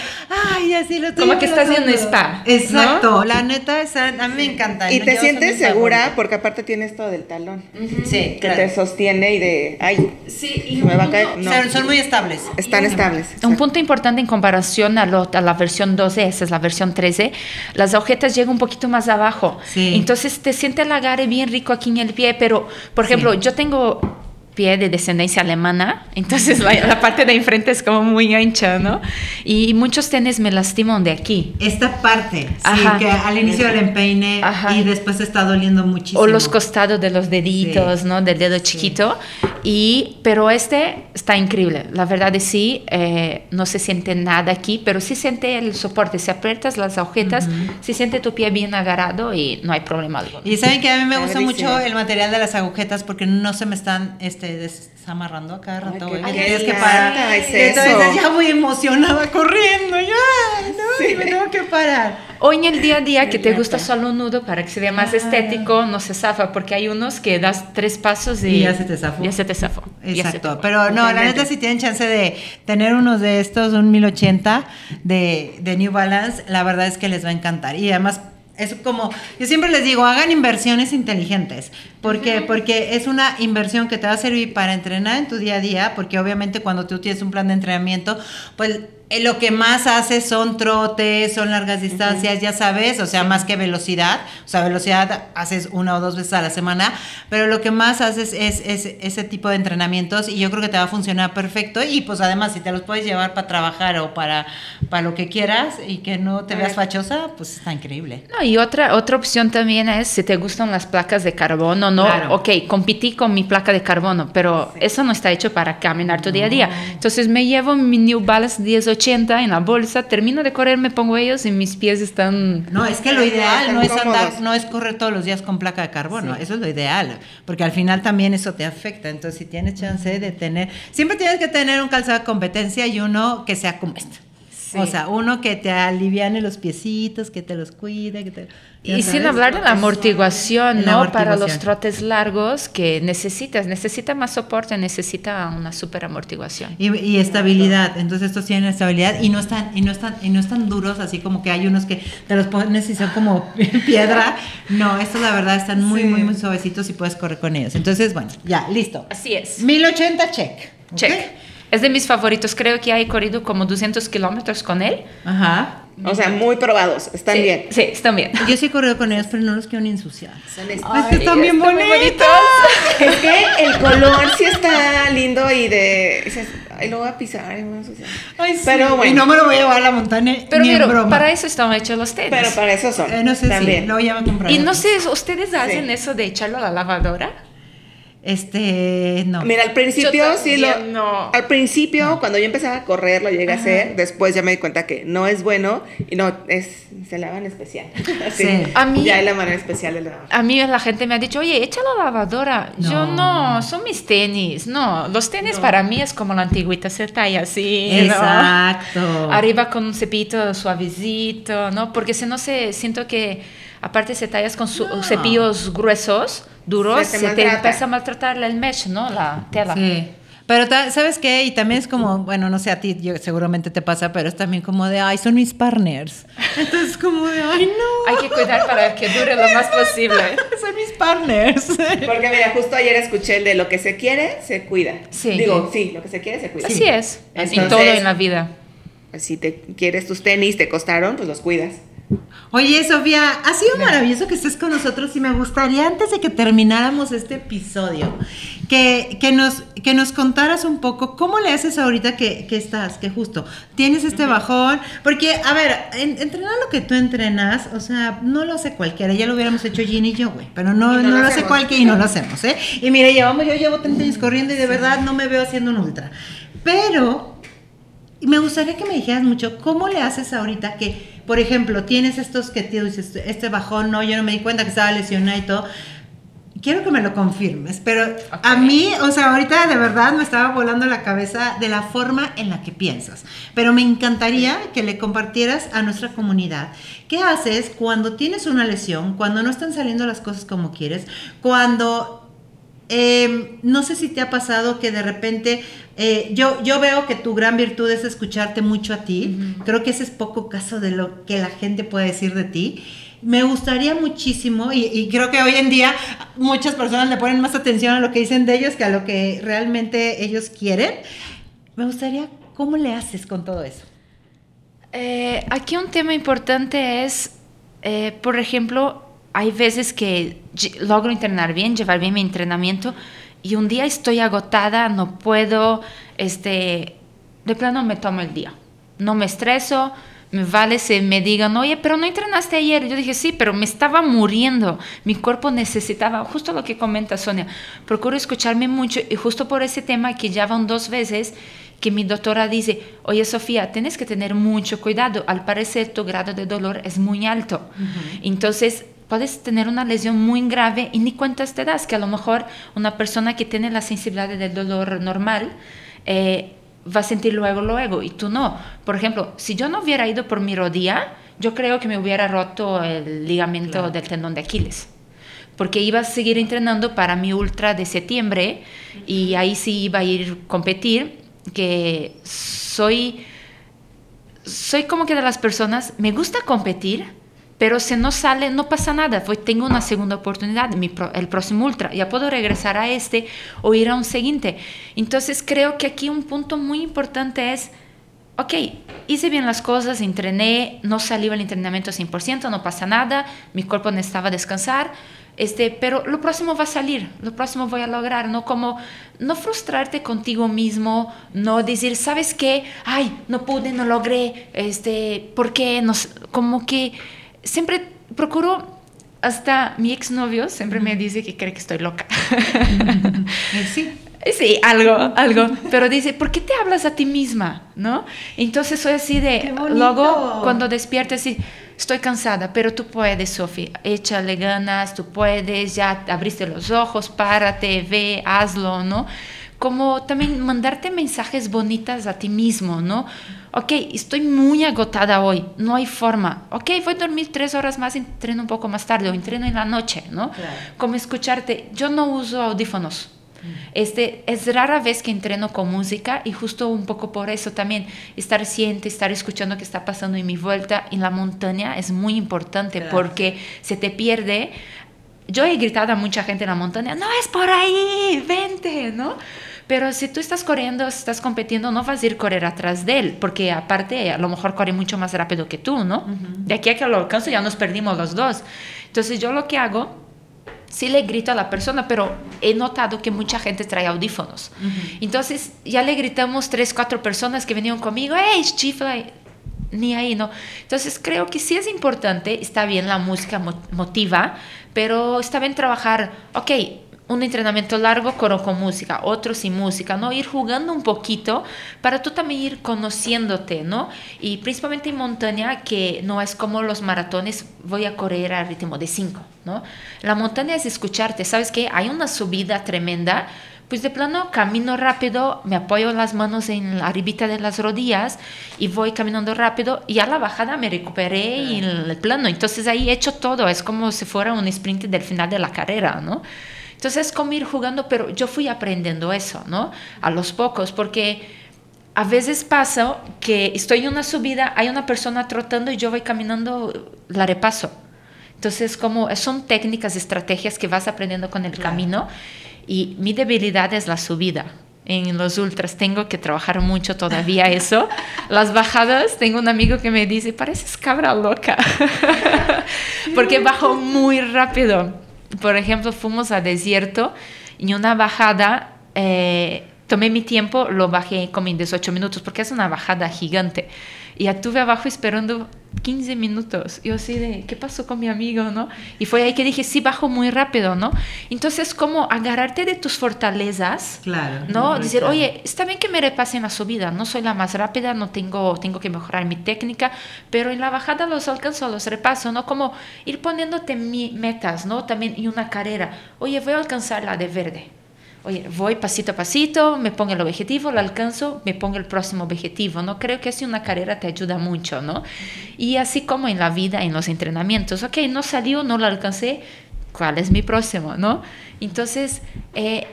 ay, así lo estoy Como que estás en un abrazando". spa, Exacto, la neta, esa- a mí me encanta. Y ¿no? te sientes segura favorita. porque aparte tienes todo del talón. Sí, Que claro. te sostiene y de, ay, Sí, y Se me un va a caer. No. Son, son muy estables. están estables. Un exacto. punto importante en comparación a, lo- a la versión 12, esa es la versión 13, las agujetas llegan un poquito más abajo. Sí. Entonces te siente el agarre bien rico aquí en el pie, pero, por ejemplo, Sí. yo tengo tengo pie de descendencia alemana, entonces la, la parte de enfrente es como muy ancha, ¿no? Y muchos tenis me lastiman de aquí. Esta parte, sí, Ajá. que al inicio el empeine Ajá. y después está doliendo muchísimo. O los costados de los deditos, Sí. ¿no? Del dedo chiquito. Y, pero este está increíble. La verdad es sí, eh, no se siente nada aquí, pero sí siente el soporte. Si aprietas las agujetas, sí siente tu pie bien agarrado y no hay problema alguno. Y saben que a mí me gusta mucho el material de las agujetas porque no se me están este, desamarrando a cada Ay, rato. qué güey, que bien. tienes que parar. es entonces ya muy emocionada corriendo. Ya, no, y me tengo que parar. O en el día a día que te gusta solo un nudo para que se vea más Ah. estético, no se zafa, porque hay unos que das tres pasos y, Y ya se te zafó. Ya se te zafó. Te Exacto, fue. pero no, la neta si tienen chance de tener unos de estos, un 1080 de, de New Balance, la verdad es que les va a encantar. Y además es como, yo siempre les digo, hagan inversiones inteligentes. ¿Por qué? Porque es una inversión que te va a servir para entrenar en tu día a día, porque obviamente cuando tú tienes un plan de entrenamiento, pues lo que más haces son trotes, son largas distancias, ya sabes, o sea, más que velocidad, o sea, velocidad haces una o dos veces a la semana, pero lo que más haces es, es ese tipo de entrenamientos y yo creo que te va a funcionar perfecto y pues además si te los puedes llevar para trabajar o para, para lo que quieras y que no te veas fachosa, pues está increíble. No, y otra, otra opción también es si te gustan las placas de carbono, ¿no? Claro. Ok, competí con mi placa de carbono, pero eso no está hecho para caminar tu día a día. Entonces me llevo mi New Balance 1080 en la bolsa, termino de correr, me pongo ellos y mis pies están... No, es que lo ideal no es andar, no es correr todos los días con placa de carbono, eso es lo ideal, porque al final también eso te afecta, entonces si tienes chance de tener, siempre tienes que tener un calzado de competencia y uno que sea como este. Sí. O sea, uno que te aliviane los piecitos, que te los cuide, que te... Y sin hablar de la amortiguación, La ¿no? Para los trotes largos que necesitas, necesita más soporte, necesita una super amortiguación. Y, y estabilidad, entonces estos tienen estabilidad y no están y no están y no están duros así como que hay unos que te los pones y son como piedra. No, estos la verdad están muy Sí. muy muy suavecitos y puedes correr con ellos. Entonces, bueno, ya, listo. Así es. 1080 check. Check. Es de mis favoritos, creo que he corrido como 200 kilómetros con él. Ajá. O sea, muy probados, están sí, bien. Sí, están bien. Yo sí he corrido con ellos, pero no los quiero ni ensuciar. Son Es que están bien están muy bonitos. Es que el color sí está lindo y de. dices, Ay, lo voy a pisar, y me voy a ensuciar". Ay, sí. Pero bueno. Y no me lo voy a llevar a la montaña Pero ni en broma. para eso están hechos los tenis. Pero para eso son. Eh, no sé también. si luego ya me compraré y no sé, ¿ustedes hacen eso de echarlo a la lavadora? Este, no. Mira, al principio Yo sí lo. no. Al principio, cuando yo empezaba a correr, lo llegué a hacer. Después ya me di cuenta que no es bueno y no, es. Se lavan especial. Así. Sí. A mí- Ya hay la manera especial de lavar. A mí la gente me ha dicho, oye, échalo a la lavadora. Yo No. no, son mis tenis. No, los tenis para mí es como la antigüita, se talla así. ¿no? Exacto. Arriba con un cepillito suavecito, ¿no? Porque si no, se, siento que aparte se tallas con su- No. cepillos gruesos, duros, Se se te te, maltrata. empieza a maltratar el mesh, ¿no? La tela. Sí. Pero ¿sabes qué? Y también es como, bueno, no sé a ti, yo, seguramente te pasa, pero es también como de, ay, son mis partners. Entonces como de, ay, no. Hay que cuidar para que dure lo más posible. son mis partners. Porque mira, justo ayer escuché el de lo que se quiere, se cuida. Sí. Digo, sí, lo que se quiere, se cuida. Así es, en Entonces- todo en la vida. Si te quieres tus tenis, te costaron, pues los cuidas. Oye, Sofía, ha sido maravilloso que estés con nosotros y me gustaría, antes de que termináramos este episodio, que, que, nos, que nos contaras un poco cómo le haces ahorita que, que estás, que justo tienes este bajón, porque, a ver, en- entrenar lo que tú entrenas, o sea, no lo hace cualquiera, ya lo hubiéramos hecho Ginny y yo, güey, pero no, no, no lo lo hace cualquiera y no lo hacemos, ¿eh? Y mire, llevamos, yo llevo 30 años corriendo y de verdad no me veo haciendo un ultra, pero... Y me gustaría que me dijeras mucho, ¿cómo le haces ahorita que, por ejemplo, tienes estos que te dices, este bajón, no, yo no me di cuenta que estaba lesionada y todo? quiero que me lo confirmes, pero a mí, o sea, ahorita de verdad me estaba volando la cabeza de la forma en la que piensas. Pero me encantaría que le compartieras a nuestra comunidad qué haces cuando tienes una lesión, cuando no están saliendo las cosas como quieres, cuando em, no sé si te ha pasado que de repente eh, yo, yo veo que tu gran virtud es escucharte mucho a ti. Creo que ese es poco caso de lo que la gente puede decir de ti me gustaría muchísimo, y, creo que hoy en día muchas personas le ponen más atención a lo que dicen de ellos que a lo que realmente ellos quieren. Me gustaría, ¿cómo le haces con todo eso? Eh, aquí un tema importante es, eh, por ejemplo, hay veces que logro entrenar bien, llevar bien mi entrenamiento, y un día estoy agotada, no puedo, este, de plano me tomo el día. No me estreso, me vale si me digan, oye, pero no entrenaste ayer. Yo dije, sí, pero me estaba muriendo. Mi cuerpo necesitaba, justo lo que comenta Sonia, procuro escucharme mucho y justo por ese tema que ya van dos veces que mi doctora dice, oye Sofía, tienes que tener mucho cuidado, al parecer tu grado de dolor es muy alto. Entonces, puedes tener una lesión muy grave y ni cuentas te das que a lo mejor una persona que tiene la sensibilidad del dolor normal, eh, va a sentir luego, luego, y tú no. Por ejemplo, si yo no hubiera ido por mi rodilla, yo creo que me hubiera roto el ligamento del tendón de Aquiles. Porque iba a seguir entrenando para mi ultra de septiembre y ahí sí iba a ir a competir, que soy, soy como que de las personas, me gusta competir, pero si no sale, no pasa nada. Tengo una segunda oportunidad, el próximo ultra. Ya puedo regresar a este o ir a un siguiente. Entonces creo que aquí un punto muy importante es, ok, hice bien las cosas, entrené, no salió el entrenamiento 100%, no pasa nada, mi cuerpo necesitaba descansar. Este, pero lo próximo va a salir, lo próximo voy a lograr, no como no frustrarte contigo mismo, no decir, ¿sabes qué? Ay, no pude, no logré, este, ¿por qué? No, como que siempre procuro, hasta mi exnovio siempre me dice que cree que estoy loca. sí. Sí, algo, algo. Pero dice, ¿por qué te hablas a ti misma? ¿No? Entonces soy así de, luego cuando despiertes, sí, estoy cansada, pero tú puedes, Sofía, échale ganas, tú puedes, ya abriste los ojos, párate, ve, hazlo, ¿no? Como también mandarte mensajes bonitas a ti mismo, ¿no? Ok, estoy muy agotada hoy, no hay forma, ok, voy a dormir tres horas más, entreno un poco más tarde o entreno en la noche, ¿no? Como escucharte, yo no uso audífonos. Mm. Este, es rara vez que entreno con música y justo un poco por eso también estar siente, estar escuchando qué está pasando en mi vuelta en la montaña es muy importante porque se te pierde. Yo he gritado a mucha gente en la montaña, no es por ahí, vente, ¿no? Pero si tú estás corriendo, estás compitiendo, no vas a ir correr atrás de él, porque aparte a lo mejor corre mucho más rápido que tú, ¿no? De aquí a que lo alcance ya nos perdimos los dos. Entonces yo lo que hago, sí le grito a la persona, pero he notado que mucha gente trae audífonos. Entonces ya le gritamos tres, cuatro personas que venían conmigo, ¡Hey, chifla! Ni ahí, ¿no? Entonces creo que sí es importante, está bien la música motiva, pero está bien trabajar, ok, un entrenamiento largo corro con música, otro sin música, ¿no? Ir jugando un poquito para tú también ir conociéndote, ¿no? Y principalmente en montaña, que no es como los maratones, voy a correr al ritmo de 5, ¿no? La montaña es escucharte, ¿sabes qué? Hay una subida tremenda, pues de plano camino rápido, me apoyo las manos en la ribita de las rodillas y voy caminando rápido y a la bajada me recuperé en el plano. Entonces ahí he hecho todo, es como si fuera un sprint del final de la carrera, ¿no? Entonces es como ir jugando, pero yo fui aprendiendo eso, ¿no? A los pocos, porque a veces pasa que estoy en una subida, hay una persona trotando y yo voy caminando, la repaso. Entonces, como son técnicas, estrategias que vas aprendiendo con el camino y mi debilidad es la subida. En los ultras tengo que trabajar mucho todavía eso. Las bajadas, tengo un amigo que me dice, pareces cabra loca, porque bajo muy rápido por ejemplo, fuimos a desierto y una bajada, eh, tomé mi tiempo, lo bajé como en 18 minutos porque es una bajada gigante. Y estuve abajo esperando 15 minutos. Yo así de, ¿qué pasó con mi amigo, no? Y fue ahí que dije, sí, bajo muy rápido, ¿no? Entonces, como agarrarte de tus fortalezas, Claro. ¿no? Decir, oye, está bien que me repasen la subida, no soy la más rápida, no tengo, tengo que mejorar mi técnica, pero en la bajada los alcanzo, los repaso, ¿no? Como ir poniéndote mi- metas, ¿no? También y una carrera. Oye, voy a alcanzar la de verde. Oye, voy pasito a pasito, me pongo el objetivo, lo alcanzo, me pongo el próximo objetivo, ¿no? Creo que así una carrera te ayuda mucho, ¿no? Y así como en la vida, en los entrenamientos, ok, no salió, no lo alcancé, ¿cuál es mi próximo, ¿no? Entonces, eh,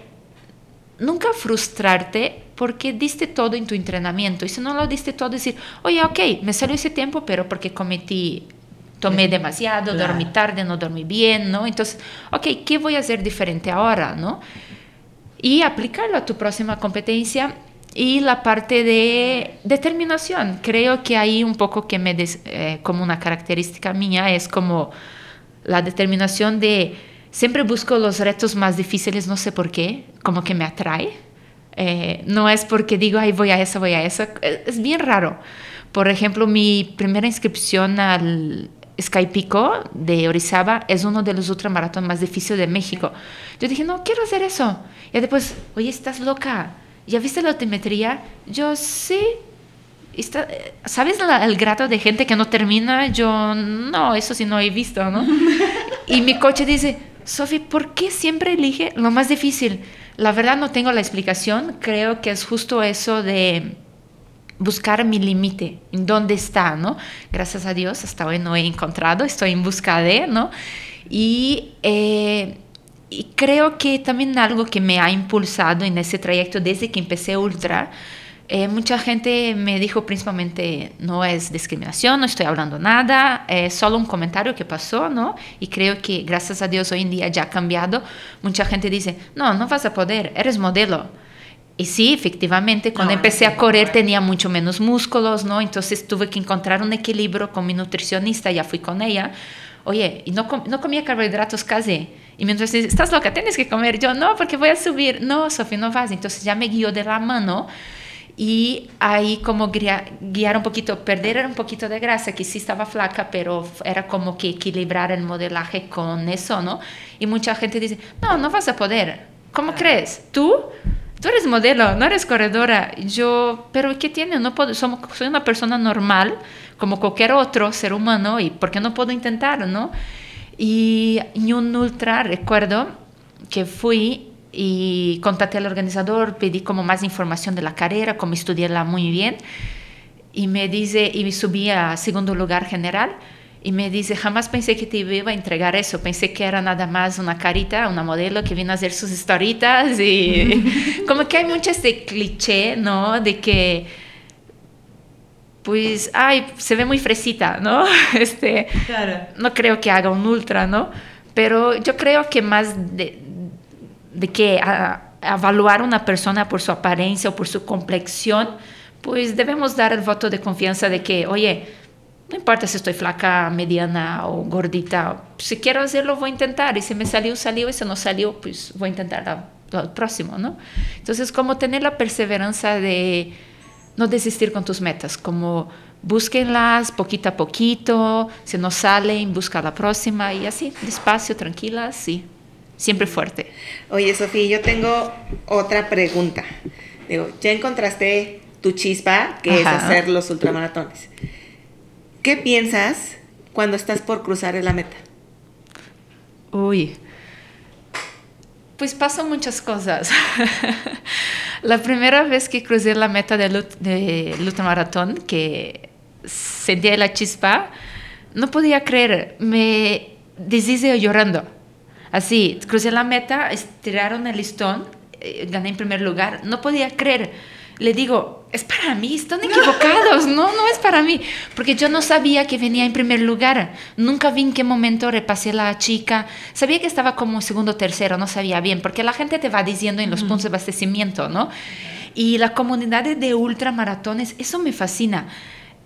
nunca frustrarte porque diste todo en tu entrenamiento. Y si no lo diste todo, decir, oye, ok, me salió ese tiempo, pero porque cometí, tomé demasiado, Claro. dormí tarde, no dormí bien, ¿no? Entonces, ok, ¿qué voy a hacer diferente ahora, ¿no? Y aplicarlo a tu próxima competencia. Y la parte de determinación, creo que ahí un poco que me, des- eh, como una característica mía, es como la determinación de siempre busco los retos más difíciles, no sé por qué, como que me atrae. Eh, no es porque digo, ay, voy a eso, voy a eso. Es, bien raro. Por ejemplo, mi primera inscripción al Sky Pico de Orizaba es uno de los ultramaratones más difíciles de México. Yo dije, no, quiero hacer eso. Y después, oye, estás loca. ¿Ya viste la altimetría? Yo sí. Está- ¿Sabes la- el grado de gente que no termina? Yo no, eso sí no he visto, ¿no? y mi coche dice, Sofi, ¿por qué siempre elige lo más difícil? La verdad no tengo la explicación, creo que es justo eso de buscar mi límite, en dónde está, ¿no? Gracias a Dios hasta hoy no he encontrado, estoy en busca de, ¿no? Y, eh, creo que también algo que me ha impulsado en ese trayecto desde que empecé Ultra, eh, mucha gente me dijo principalmente, no es discriminación, no estoy hablando nada, es solo un comentario que pasó, ¿no? Y creo que gracias a Dios hoy en día ya ha cambiado. Mucha gente dice, no, no vas a poder, eres modelo. Y sí, efectivamente, cuando No, empecé a correr tenía mucho menos músculos, ¿no? Entonces tuve que encontrar un equilibrio con mi nutricionista, ya fui con ella. Oye, y no, com- no comía carbohidratos casi. Y mientras dice, estás loca, tienes que comer. Yo, no, porque voy a subir. No, Sofía, no vas. Entonces ya me guió de la mano y ahí como guia- guiar un poquito, perder un poquito de grasa, que sí estaba flaca, pero era como que equilibrar el modelaje con eso, ¿no? Y mucha gente dice, no, no vas a poder. ¿Cómo crees? ¿Tú? Tú eres modelo, no eres corredora. Yo, pero ¿qué tiene? No puedo, somos, soy una persona normal, como cualquier otro ser humano, y ¿por qué no puedo intentar, no? Y en un ultra, recuerdo que fui y contacté al organizador, pedí como más información de la carrera, como estudiarla muy bien, y me dice, y subí a segundo lugar general, y me dice, jamás pensé que te iba a entregar eso, pensé que era nada más una carita, una modelo que vino a hacer sus historitas, y como que hay mucho este cliché, ¿no? De que pues, ay, se ve muy fresita, ¿no? Este, Claro. no creo que haga un ultra, ¿no? Pero yo creo que más de, de que a, a evaluar una persona por su apariencia o por su complexión, pues debemos dar el voto de confianza de que, oye, no importa si estoy flaca, mediana o gordita, si quiero hacerlo voy a intentar y si me salió, salió y si no salió, pues voy a intentar lo próximo, ¿no? Entonces, como tener la perseverancia de no desistir con tus metas, como búsquenlas poquito a poquito, si no salen, busca la próxima y así, despacio, tranquila, sí, siempre fuerte. Oye, Sofía, yo tengo otra pregunta. Digo, ya encontraste tu chispa, que es hacer los ultramaratones. ¿Qué piensas cuando estás por cruzar la meta? Uy. Pues pasan muchas cosas. la primera vez que crucé la meta del lut- de ultramaratón, que sentía la chispa, no podía creer. Me deshice llorando. Así, crucé la meta, estiraron el listón, eh, gané en primer lugar. No podía creer. Le digo, es para mí, están equivocados. No, no es para mí. Porque yo no sabía que venía en primer lugar. Nunca vi en qué momento repasé la chica. Sabía que estaba como segundo o tercero, no sabía bien. Porque la gente te va diciendo en los puntos de abastecimiento, ¿no? Y la comunidad de ultramaratones, eso me fascina.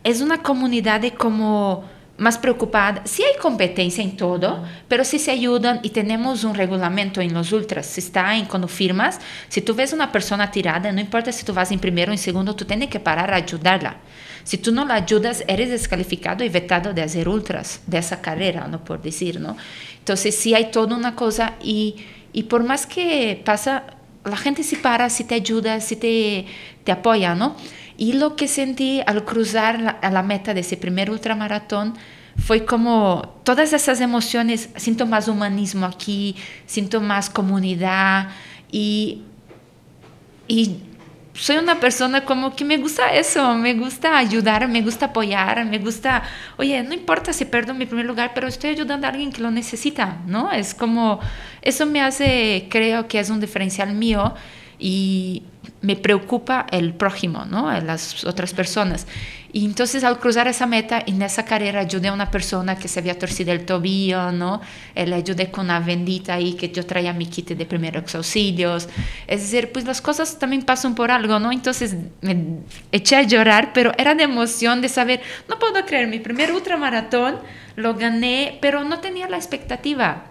Es una comunidad de como más preocupada. Sí hay competencia en todo, pero sí se ayudan y tenemos un reglamento en los ultras. Si está en cuando firmas, si tú ves una persona tirada, no importa si tú vas en primero o en segundo, tú tienes que parar a ayudarla. Si tú no la ayudas, eres descalificado y vetado de hacer ultras de esa carrera, no por decir, ¿no? Entonces sí hay toda una cosa y, y por más que pasa, la gente sí para, sí te ayuda, sí te, te apoya, ¿no? Y lo que sentí al cruzar la, a la meta de ese primer ultramaratón fue como todas esas emociones, siento más humanismo aquí, siento más comunidad y, y soy una persona como que me gusta eso, me gusta ayudar, me gusta apoyar, me gusta, oye, no importa si pierdo mi primer lugar, pero estoy ayudando a alguien que lo necesita, ¿no? Es como, eso me hace, creo que es un diferencial mío y me preocupa el prójimo, ¿no? Las otras personas. Y entonces al cruzar esa meta, en esa carrera ayudé a una persona que se había torcido el tobillo, ¿no? Eh, le ayudé con una bendita ahí que yo traía mi kit de primeros auxilios. Es decir, pues las cosas también pasan por algo, ¿no? Entonces me eché a llorar, pero era de emoción de saber, no puedo creer, mi primer ultramaratón lo gané, pero no tenía la expectativa.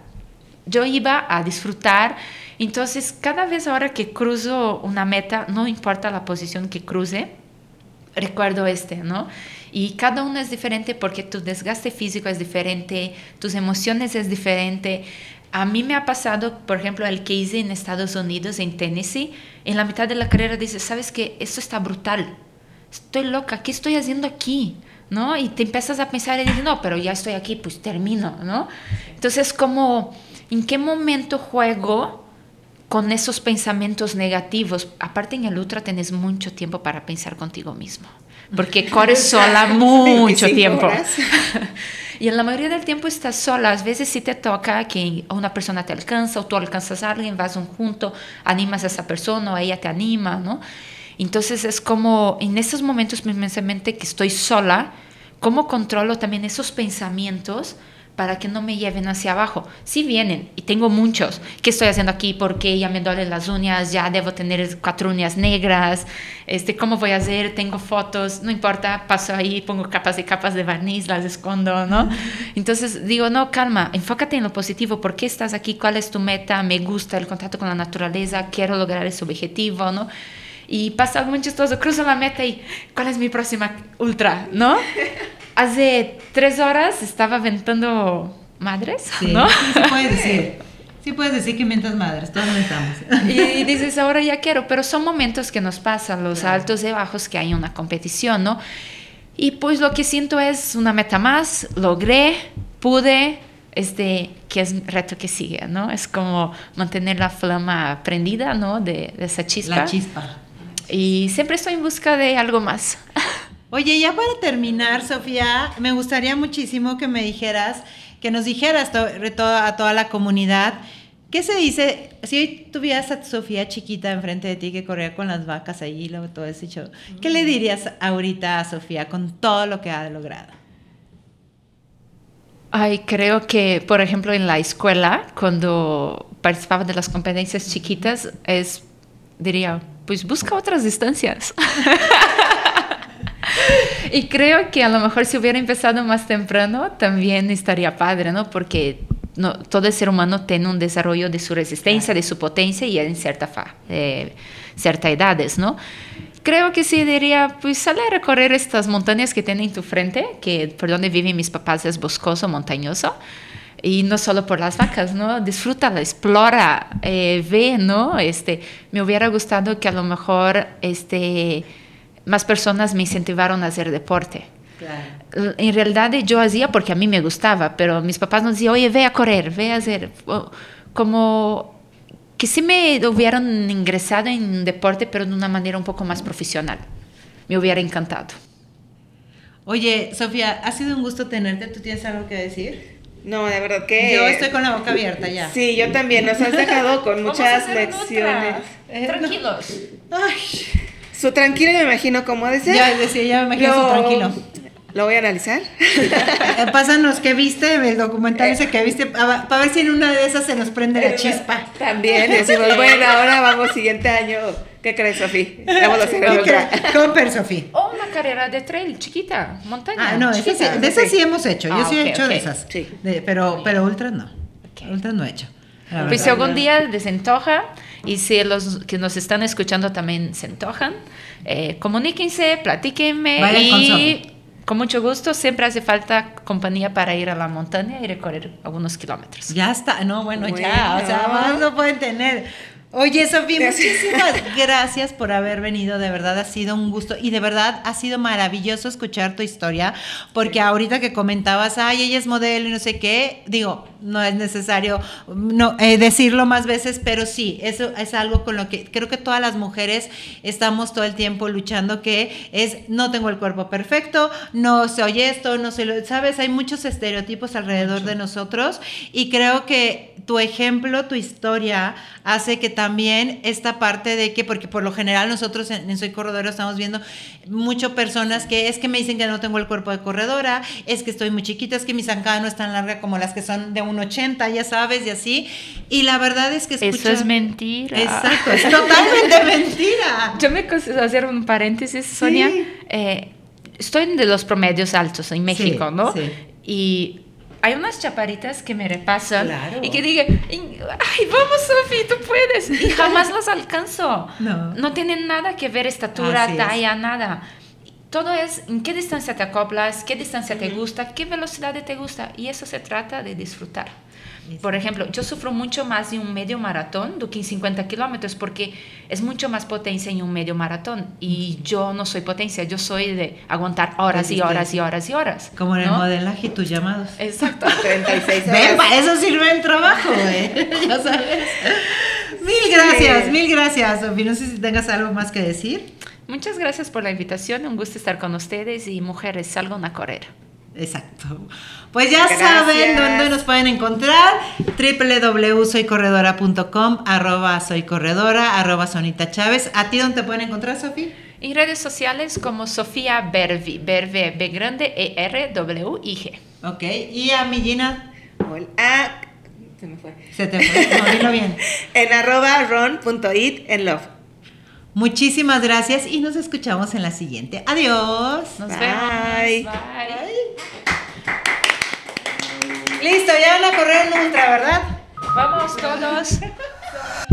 Yo iba a disfrutar entonces, cada vez ahora que cruzo una meta, no importa la posición que cruce, recuerdo este, ¿no? Y cada uno es diferente porque tu desgaste físico es diferente, tus emociones es diferente. A mí me ha pasado, por ejemplo, el que hice en Estados Unidos, en Tennessee, en la mitad de la carrera dices, ¿sabes qué? Esto está brutal. Estoy loca, ¿qué estoy haciendo aquí? ¿No? Y te empiezas a pensar y dices, no, pero ya estoy aquí, pues termino, ¿no? Entonces, como, ¿en qué momento juego con esos pensamientos negativos. Aparte en el ultra tenés mucho tiempo para pensar contigo mismo, porque corres sola mucho tiempo. y en la mayoría del tiempo estás sola. A veces sí te toca que una persona te alcanza o tú alcanzas a alguien, vas un junto, animas a esa persona o ella te anima, ¿no? Entonces es como en esos momentos inmensamente que estoy sola, ¿cómo controlo también esos pensamientos? Para que no me lleven hacia abajo. Sí vienen, y tengo muchos. ¿Qué estoy haciendo aquí? Porque ya me duelen las uñas, ya debo tener cuatro uñas negras. Este, ¿Cómo voy a hacer? Tengo fotos, no importa, paso ahí, pongo capas y capas de barniz, las escondo, ¿no? Entonces digo, no, calma, enfócate en lo positivo. ¿Por qué estás aquí? ¿Cuál es tu meta? Me gusta el contacto con la naturaleza, quiero lograr ese objetivo, ¿no? Y pasa algo muy chistoso, cruzo la meta y ¿cuál es mi próxima ultra? ¿No? Hace tres horas estaba aventando madres, ¿no? Sí, puedes decir. Sí puedes decir que mientas madres, todos estamos. Y dices, ahora ya quiero, pero son momentos que nos pasan, los altos y bajos, que hay una competición, ¿no? Y pues lo que siento es una meta más, logré, pude, este, que es reto que sigue, ¿no? Es como mantener la flama prendida, ¿no? De, de esa chispa. La chispa. Y siempre estoy en busca de algo más. Oye, ya para terminar, Sofía, me gustaría muchísimo que me dijeras, que nos dijeras a toda la comunidad, ¿qué se dice? Si hoy tuvieras a Sofía chiquita enfrente de ti que corría con las vacas allí, luego todo ese show, ¿qué le dirías ahorita a Sofía con todo lo que ha logrado? Ay, creo que, por ejemplo, en la escuela, cuando participaba de las competencias chiquitas, es, diría, pues busca otras distancias. y creo que a lo mejor si hubiera empezado más temprano también estaría padre, ¿no? Porque no, todo el ser humano tiene un desarrollo de su resistencia, de su potencia y en cierta, fa, eh, cierta edades, ¿no? Creo que sí diría, pues sale a recorrer estas montañas que tienen en tu frente, que por donde viven mis papás es boscoso, montañoso, y no solo por las vacas, ¿no? Disfrútala, explora, eh, ve, ¿no? Este, me hubiera gustado que a lo mejor, este, más personas me incentivaron a hacer deporte. Claro. En realidad yo hacía porque a mí me gustaba, pero mis papás nos decían, oye, ve a correr, ve a hacer, como que sí me hubieran ingresado en deporte, pero de una manera un poco más profesional. Me hubiera encantado. Oye, Sofía, ha sido un gusto tenerte. ¿Tú tienes algo que decir? No, de verdad que... Yo estoy con la boca abierta ya. Sí, yo también. Nos has dejado con muchas lecciones. Eh, Tranquilos. Ay. Su tranquilo me imagino cómo de ser. Ya decía, ya me imagino su tranquilo. Lo voy a analizar. Eh, Pásanos qué viste, el documental ese que viste, para ver si en una de esas se nos prende la chispa. También decimos, bueno, ahora vamos siguiente año. ¿Qué crees, Sofía? Vamos a hacer ultra. Comper, Sofía. O una carrera de trail chiquita, montaña. Ah, no, esas sí- de esas sí hemos hecho. Yo Ah, sí he ok, hecho ok. de esas. Sí. De- pero, pero ultras no. Ok. Ultras no he hecho. Pues si algún día les antoja y si los que nos están escuchando también se antojan, eh, comuníquense, platíquenme Vayan con y Sofi. con mucho gusto siempre hace falta compañía para ir a la montaña y recorrer algunos kilómetros. Ya está, no, bueno, ya, o sea, Bueno. más no pueden tener. Oye, Sofía, muchísimas gracias por haber venido, de verdad ha sido un gusto y de verdad ha sido maravilloso escuchar tu historia, porque ahorita que comentabas, ay, ella es modelo y no sé qué, digo, no es necesario no, eh, decirlo más veces, pero sí, eso es algo con lo que creo que todas las mujeres estamos todo el tiempo luchando, que es, no tengo el cuerpo perfecto, no soy esto, no soy lo, sabes, hay muchos estereotipos alrededor de nosotros y creo que tu ejemplo, tu historia hace que también esta parte de que, porque por lo general nosotros en, en Soy Corredora estamos viendo mucho personas que es que me dicen que no tengo el cuerpo de corredora, es que estoy muy chiquita, es que mi zancada no es tan larga como las que son de un 80, ya sabes, y así. Y la verdad es que Eso escucha- es mentira. Exacto, es totalmente mentira. Yo me hacer un paréntesis, Sonia. Eh, estoy de los promedios altos en México, Sí, ¿no? sí. Y hay unas chaparitas que me repasan Claro. y que digan, ay, vamos, Sofi, tú puedes. Y jamás las alcanzo. No. tienen nada que ver estatura, Así es. talla, nada. Todo es en qué distancia te acoplas, qué distancia te gusta, qué velocidad te gusta. Y eso se trata de disfrutar. Por ejemplo, yo sufro mucho más de un medio maratón do que en 50 kilómetros porque es mucho más potencia en un medio maratón y yo no soy potencia, yo soy de aguantar horas y horas y horas y horas. Como en el modelaje y tus llamados. Exacto. 36 Ven, horas. para eso sirve el trabajo, ¿eh? ya sabes. Mil gracias, Sí. mil gracias, Sofía. No sé si tengas algo más que decir. Muchas gracias por la invitación, un gusto estar con ustedes y mujeres, salgan a correr. Exacto. Pues ya Gracias. saben dónde nos pueden encontrar. www.soycorredora.com, arroba soycorredora, arroba Sonita Chávez. ¿A ti dónde te pueden encontrar, Sofía? En redes sociales como Sofía Bervi, Bervi B grande E R W I G. Ok. Y a mi Gina, Hola. Ah, se me fue. se te fue. No, dilo bien. En arroba ron.it en love. Muchísimas gracias y nos escuchamos en la siguiente. Adiós. Nos Bye. vemos. Bye. Listo, ya van a correr un ultra, ¿verdad? Vamos todos.